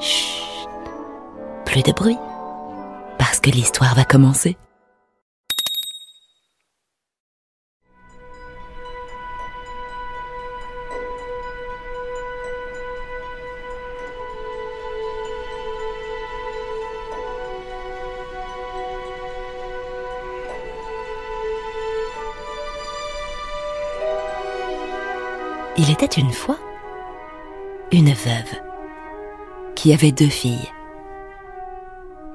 chut, plus de bruit, parce que l'histoire va commencer. Il était une fois une veuve avait deux filles.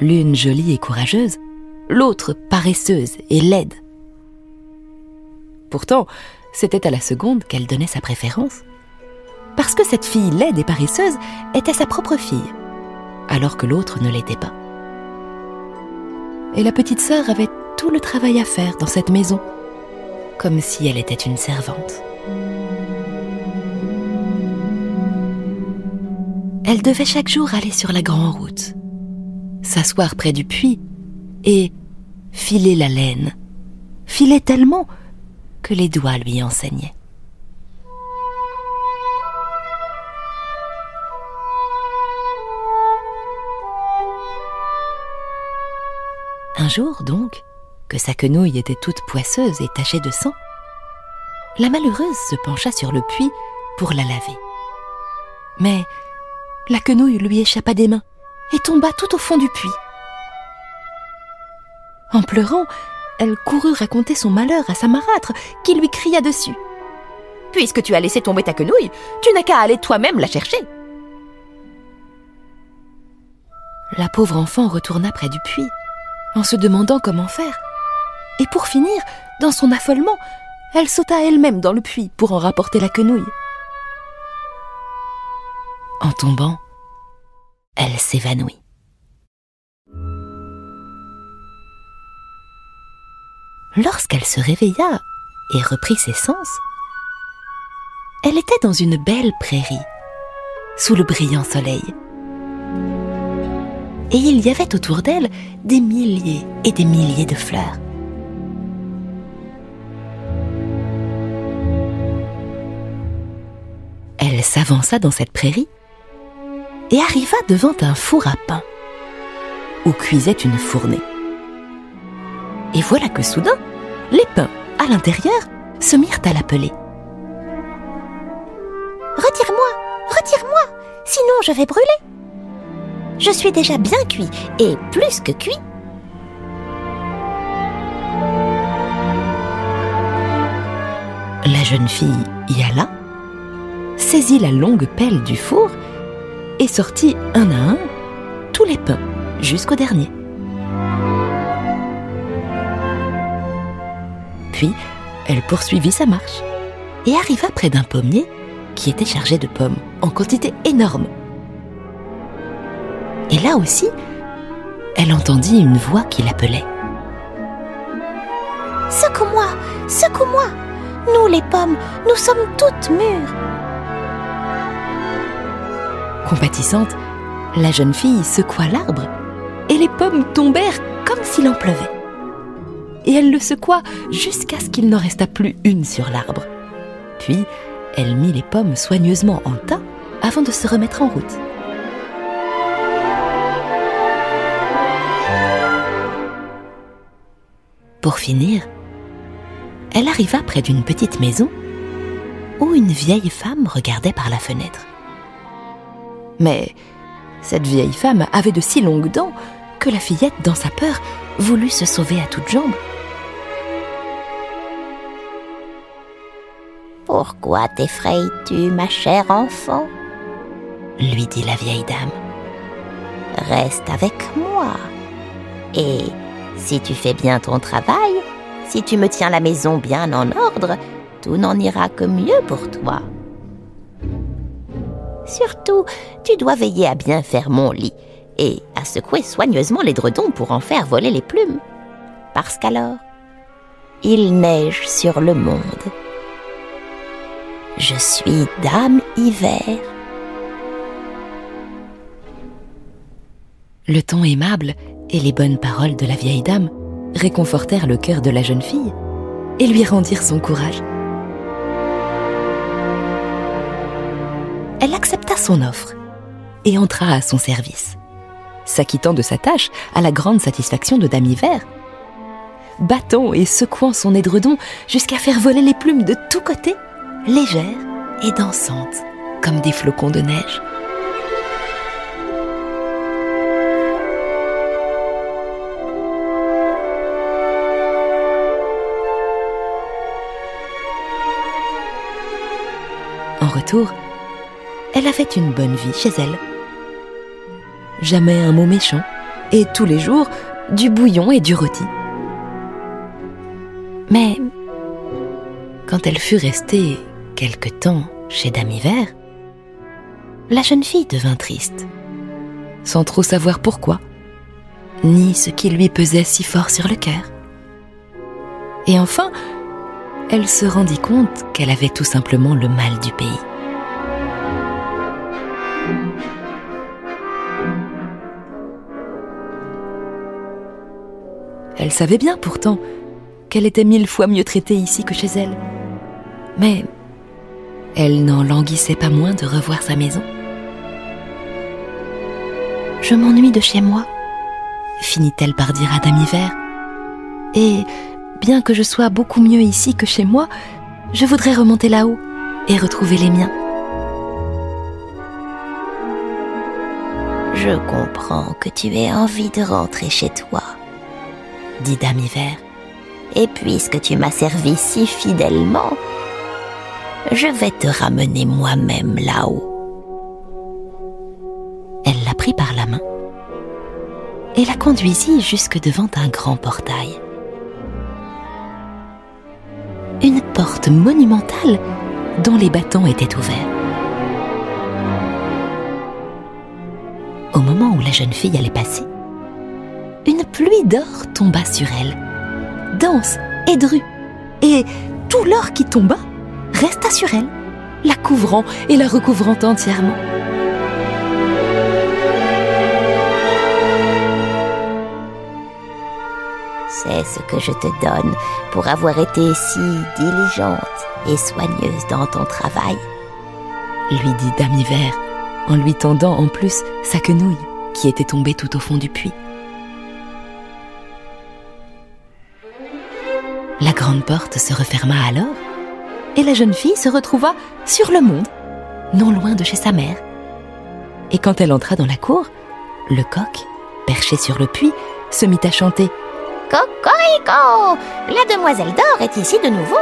L'une jolie et courageuse, l'autre paresseuse et laide. Pourtant, c'était à la seconde qu'elle donnait sa préférence. Parce que cette fille laide et paresseuse était sa propre fille, alors que l'autre ne l'était pas. Et la petite sœur avait tout le travail à faire dans cette maison, comme si elle était une servante. Elle devait chaque jour aller sur la grande route, s'asseoir près du puits et filer la laine. Filer tellement que les doigts lui enseignaient. Un jour donc, que sa quenouille était toute poisseuse et tachée de sang, la malheureuse se pencha sur le puits pour la laver. Mais la quenouille lui échappa des mains et tomba tout au fond du puits. En pleurant, elle courut raconter son malheur à sa marâtre, qui lui cria dessus. Puisque tu as laissé tomber ta quenouille, tu n'as qu'à aller toi-même la chercher. La pauvre enfant retourna près du puits, en se demandant comment faire. Et pour finir, dans son affolement, elle sauta elle-même dans le puits pour en rapporter la quenouille. En tombant, elle s'évanouit. Lorsqu'elle se réveilla et reprit ses sens, elle était dans une belle prairie, sous le brillant soleil. Et il y avait autour d'elle des milliers et des milliers de fleurs. Elle s'avança dans cette prairie et arriva devant un four à pain où cuisait une fournée. Et voilà que soudain, les pains à l'intérieur se mirent à l'appeler. Retire-moi, retire-moi, sinon je vais brûler. Je suis déjà bien cuit et plus que cuit. La jeune fille y alla, saisit la longue pelle du four et sortit un à un tous les pains jusqu'au dernier. Puis, elle poursuivit sa marche et arriva près d'un pommier qui était chargé de pommes en quantité énorme. Et là aussi, elle entendit une voix qui l'appelait. Secoue-moi, secoue-moi. Nous les pommes, nous sommes toutes mûres. Compatissante, la jeune fille secoua l'arbre et les pommes tombèrent comme s'il en pleuvait. Et elle le secoua jusqu'à ce qu'il n'en restât plus une sur l'arbre. Puis, elle mit les pommes soigneusement en tas avant de se remettre en route. Pour finir, elle arriva près d'une petite maison où une vieille femme regardait par la fenêtre. Mais cette vieille femme avait de si longues dents que la fillette, dans sa peur, voulut se sauver à toutes jambes. Pourquoi t'effrayes-tu, ma chère enfant? lui dit la vieille dame. Reste avec moi. Et si tu fais bien ton travail, si tu me tiens la maison bien en ordre, tout n'en ira que mieux pour toi. Surtout, tu dois veiller à bien faire mon lit et à secouer soigneusement l'édredon pour en faire voler les plumes. Parce qu'alors, il neige sur le monde. Je suis Dame Hiver. Le ton aimable et les bonnes paroles de la vieille dame réconfortèrent le cœur de la jeune fille et lui rendirent son courage. Elle accepta son offre et entra à son service, s'acquittant de sa tâche à la grande satisfaction de Dame Hiver, battant et secouant son édredon jusqu'à faire voler les plumes de tous côtés, légères et dansantes comme des flocons de neige. En retour, avait une bonne vie chez elle. Jamais un mot méchant, et tous les jours, du bouillon et du rôti. Mais quand elle fut restée quelque temps chez Dame la jeune fille devint triste, sans trop savoir pourquoi, ni ce qui lui pesait si fort sur le cœur. Et enfin, elle se rendit compte qu'elle avait tout simplement le mal du pays. Elle savait bien pourtant qu'elle était mille fois mieux traitée ici que chez elle. Mais elle n'en languissait pas moins de revoir sa maison. Je m'ennuie de chez moi, finit-elle par dire à Dame Hiver. Et bien que je sois beaucoup mieux ici que chez moi, je voudrais remonter là-haut et retrouver les miens. Je comprends que tu aies envie de rentrer chez toi, dit Dame Hiver. Et puisque tu m'as servi si fidèlement, je vais te ramener moi-même là-haut. Elle la prit par la main et la conduisit jusque devant un grand portail. Une porte monumentale dont les battants étaient ouverts. Au moment où la jeune fille allait passer, une pluie d'or tomba sur elle, dense et drue, et tout l'or qui tomba resta sur elle, la couvrant et la recouvrant entièrement. C'est ce que je te donne pour avoir été si diligente et soigneuse dans ton travail, lui dit Dame Hiver en lui tendant en plus sa quenouille qui était tombée tout au fond du puits. La grande porte se referma alors et la jeune fille se retrouva sur le monde, non loin de chez sa mère. Et quand elle entra dans la cour, le coq, perché sur le puits, se mit à chanter Cocorico La demoiselle d'or est ici de nouveau.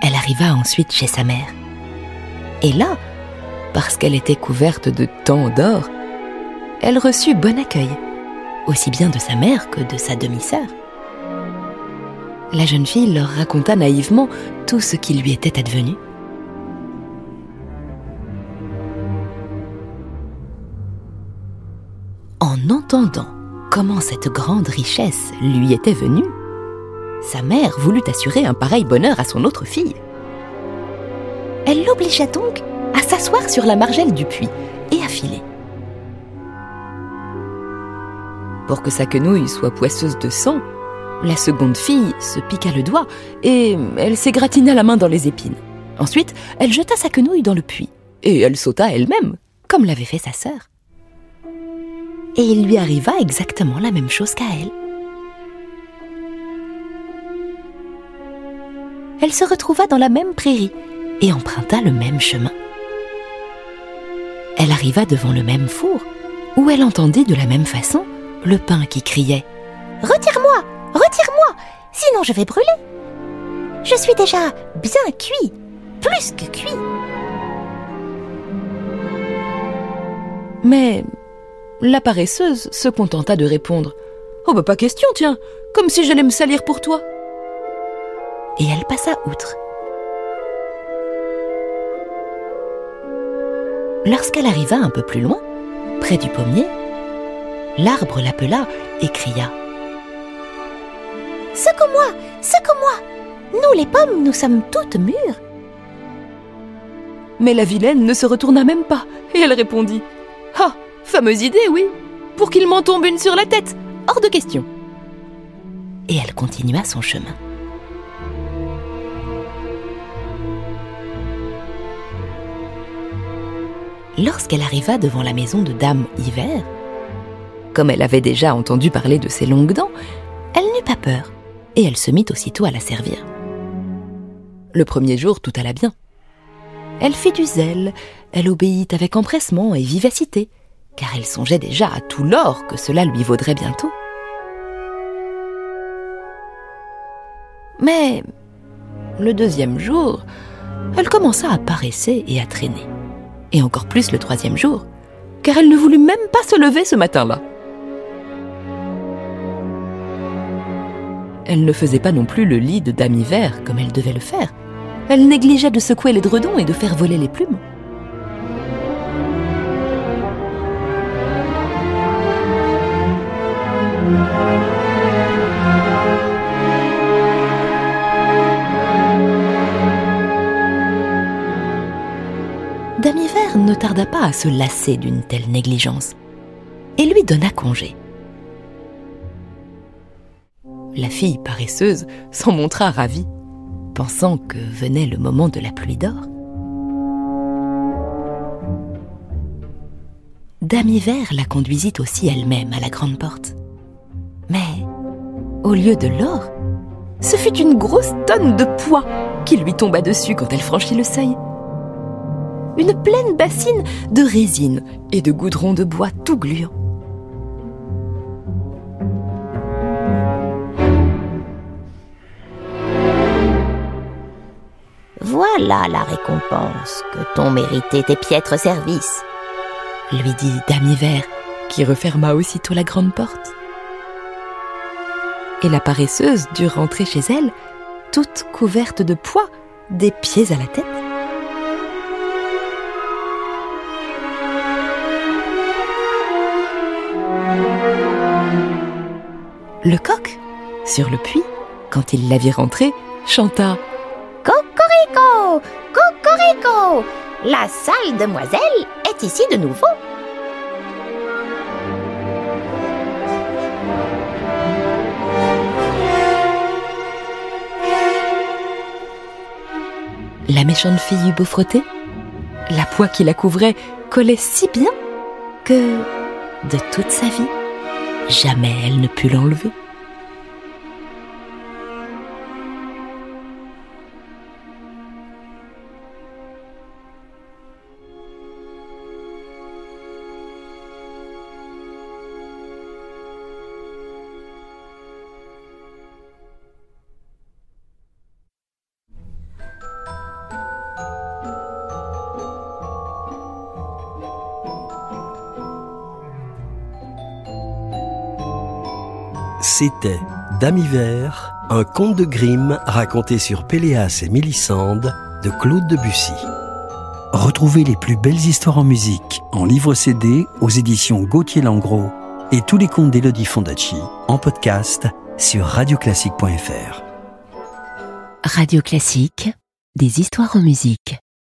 Elle arriva ensuite chez sa mère. Et là, parce qu'elle était couverte de tant d'or, elle reçut bon accueil, aussi bien de sa mère que de sa demi-sœur. La jeune fille leur raconta naïvement tout ce qui lui était advenu. En entendant comment cette grande richesse lui était venue, sa mère voulut assurer un pareil bonheur à son autre fille. Elle l'obligea donc à s'asseoir sur la margelle du puits et à filer. Pour que sa quenouille soit poisseuse de sang, la seconde fille se piqua le doigt et elle s'égratigna la main dans les épines. Ensuite, elle jeta sa quenouille dans le puits et elle sauta elle-même, comme l'avait fait sa sœur. Et il lui arriva exactement la même chose qu'à elle. Elle se retrouva dans la même prairie et emprunta le même chemin. Elle arriva devant le même four, où elle entendit de la même façon le pain qui criait ⁇ Retire-moi Retire-moi Sinon je vais brûler !⁇ Je suis déjà bien cuit, plus que cuit. Mais la paresseuse se contenta de répondre ⁇ Oh bah pas question, tiens, comme si j'allais me salir pour toi !⁇ et elle passa outre. Lorsqu'elle arriva un peu plus loin, près du pommier, l'arbre l'appela et cria Secoue-moi Secoue-moi. Nous les pommes, nous sommes toutes mûres. Mais la vilaine ne se retourna même pas, et elle répondit Ah Fameuse idée, oui. Pour qu'il m'en tombe une sur la tête. Hors de question Et elle continua son chemin. Lorsqu'elle arriva devant la maison de Dame Hiver, comme elle avait déjà entendu parler de ses longues dents, elle n'eut pas peur, et elle se mit aussitôt à la servir. Le premier jour, tout alla bien. Elle fit du zèle, elle obéit avec empressement et vivacité, car elle songeait déjà à tout l'or que cela lui vaudrait bientôt. Mais le deuxième jour, elle commença à paresser et à traîner. Et encore plus le troisième jour, car elle ne voulut même pas se lever ce matin-là. Elle ne faisait pas non plus le lit de Dame Hiver comme elle devait le faire. Elle négligeait de secouer les dredons et de faire voler les plumes. Dame Hiver ne tarda pas à se lasser d'une telle négligence et lui donna congé. La fille paresseuse s'en montra ravie, pensant que venait le moment de la pluie d'or. Dame Hiver la conduisit aussi elle-même à la grande porte. Mais, au lieu de l'or, ce fut une grosse tonne de poids qui lui tomba dessus quand elle franchit le seuil. Une pleine bassine de résine et de goudron de bois tout gluant. Voilà la récompense que t'ont mérité tes piètres services, lui dit Dame Hiver, qui referma aussitôt la grande porte. Et la paresseuse dut rentrer chez elle, toute couverte de poids, des pieds à la tête. Le coq, sur le puits, quand il la vit rentrer, chanta Cocorico Cocorico La sale demoiselle est ici de nouveau. La méchante fille eut beau frotter, la poix qui la couvrait collait si bien que, de toute sa vie, jamais elle ne put l'enlever. C'était Dame Hiver, un conte de Grimm raconté sur Péléas et Mélissande de Claude Debussy. Retrouvez les plus belles histoires en musique en livre CD aux éditions Gauthier Langros et tous les contes d'Elodie Fondacci en podcast sur radioclassique.fr. Radio Classique, des histoires en musique.